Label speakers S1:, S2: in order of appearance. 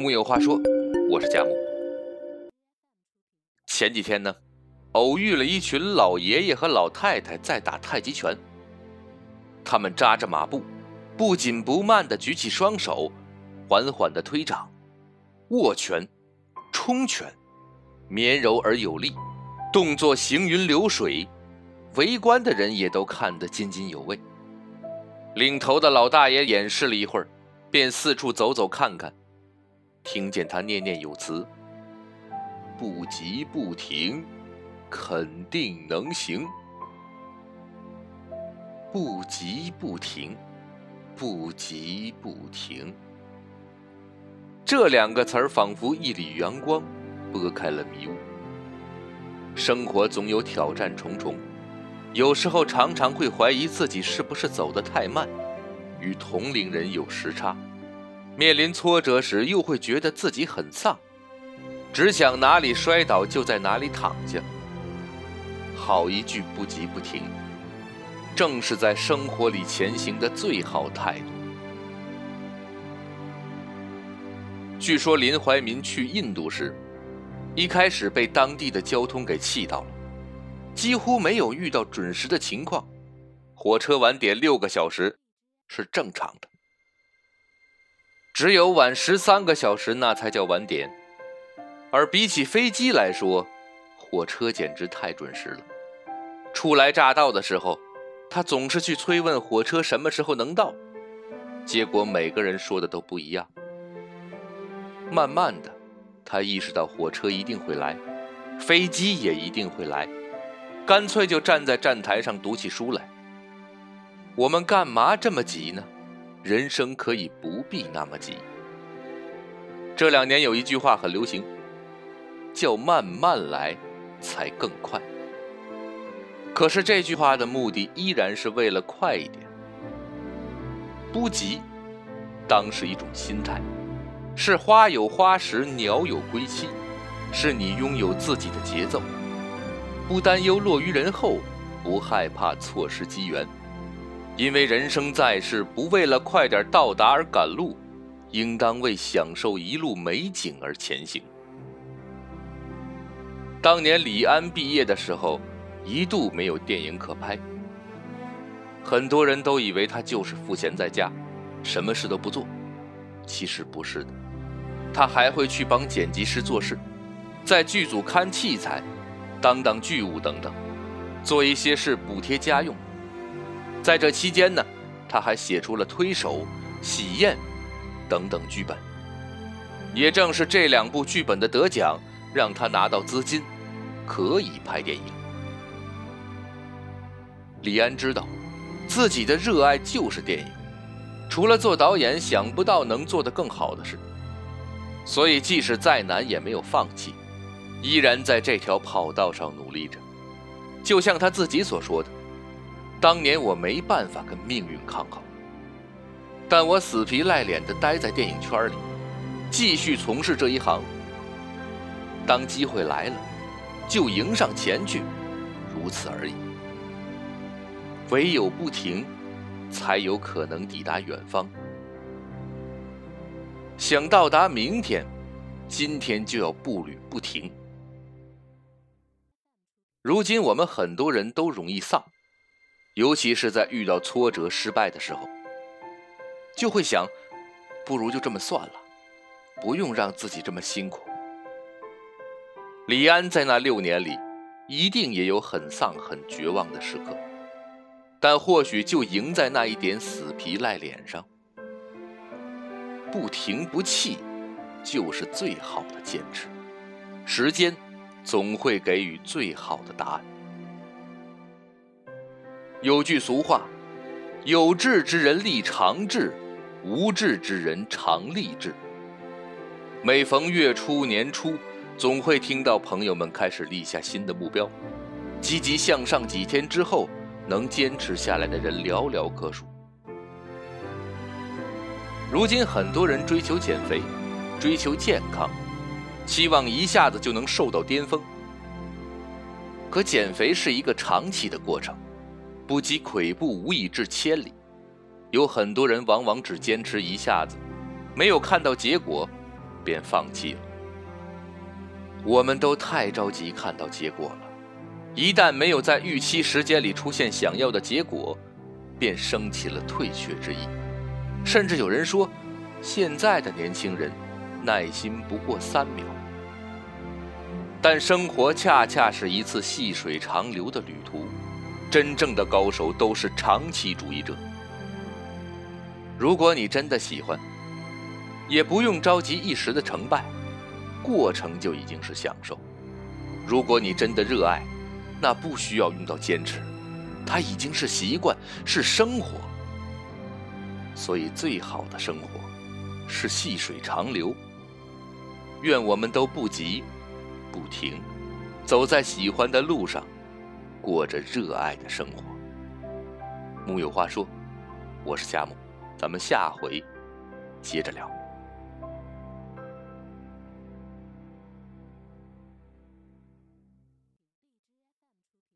S1: 木有话说，我是佳木。前几天呢，偶遇了一群老爷爷和老太太在打太极拳。他们扎着马步，不紧不慢地举起双手，缓缓地推掌、握拳、冲拳，绵柔而有力，动作行云流水，围观的人也都看得津津有味。领头的老大爷演示了一会儿，便四处走走看看。听见他念念有词：“不急不停，肯定能行。不急不停，不急不停。”这两个词儿仿佛一缕阳光，拨开了迷雾。生活总有挑战重重，有时候常常会怀疑自己是不是走得太慢，与同龄人有时差。面临挫折时，又会觉得自己很丧，只想哪里摔倒就在哪里躺下。好一句不急不停，正是在生活里前行的最好态度。据说林怀民去印度时，一开始被当地的交通给气到了，几乎没有遇到准时的情况，火车晚点六个小时是正常的。只有晚十三个小时，那才叫晚点。而比起飞机来说，火车简直太准时了。初来乍到的时候，他总是去催问火车什么时候能到，结果每个人说的都不一样。慢慢的，他意识到火车一定会来，飞机也一定会来，干脆就站在站台上读起书来。我们干嘛这么急呢？人生可以不必那么急。这两年有一句话很流行，叫“慢慢来，才更快”。可是这句话的目的依然是为了快一点。不急，当是一种心态，是花有花时，鸟有归期，是你拥有自己的节奏，不担忧落于人后，不害怕错失机缘。因为人生在世，不为了快点到达而赶路，应当为享受一路美景而前行。当年李安毕业的时候，一度没有电影可拍，很多人都以为他就是赋闲在家，什么事都不做。其实不是的，他还会去帮剪辑师做事，在剧组看器材，当当剧务等等，做一些事补贴家用。在这期间呢，他还写出了《推手》《喜宴》等等剧本。也正是这两部剧本的得奖，让他拿到资金，可以拍电影。李安知道，自己的热爱就是电影，除了做导演，想不到能做得更好的事。所以，即使再难，也没有放弃，依然在这条跑道上努力着。就像他自己所说的。当年我没办法跟命运抗衡，但我死皮赖脸的待在电影圈里，继续从事这一行。当机会来了，就迎上前去，如此而已。唯有不停，才有可能抵达远方。想到达明天，今天就要步履不停。如今我们很多人都容易丧。尤其是在遇到挫折、失败的时候，就会想，不如就这么算了，不用让自己这么辛苦。李安在那六年里，一定也有很丧、很绝望的时刻，但或许就赢在那一点死皮赖脸上，不停不弃，就是最好的坚持。时间总会给予最好的答案。有句俗话：“有志之人立长志，无志之人常立志。”每逢月初年初，总会听到朋友们开始立下新的目标，积极向上。几天之后，能坚持下来的人寥寥可数。如今，很多人追求减肥，追求健康，希望一下子就能瘦到巅峰。可减肥是一个长期的过程。不积跬步，无以至千里。有很多人往往只坚持一下子，没有看到结果，便放弃了。我们都太着急看到结果了，一旦没有在预期时间里出现想要的结果，便升起了退却之意。甚至有人说，现在的年轻人耐心不过三秒。但生活恰恰是一次细水长流的旅途，真正的高手都是长期主义者。如果你真的喜欢，也不用着急一时的成败，过程就已经是享受。如果你真的热爱，那不需要用到坚持，它已经是习惯，是生活。所以，最好的生活是细水长流。愿我们都不急。不停，走在喜欢的路上，过着热爱的生活。木有话说，我是夏木，咱们下回接着聊。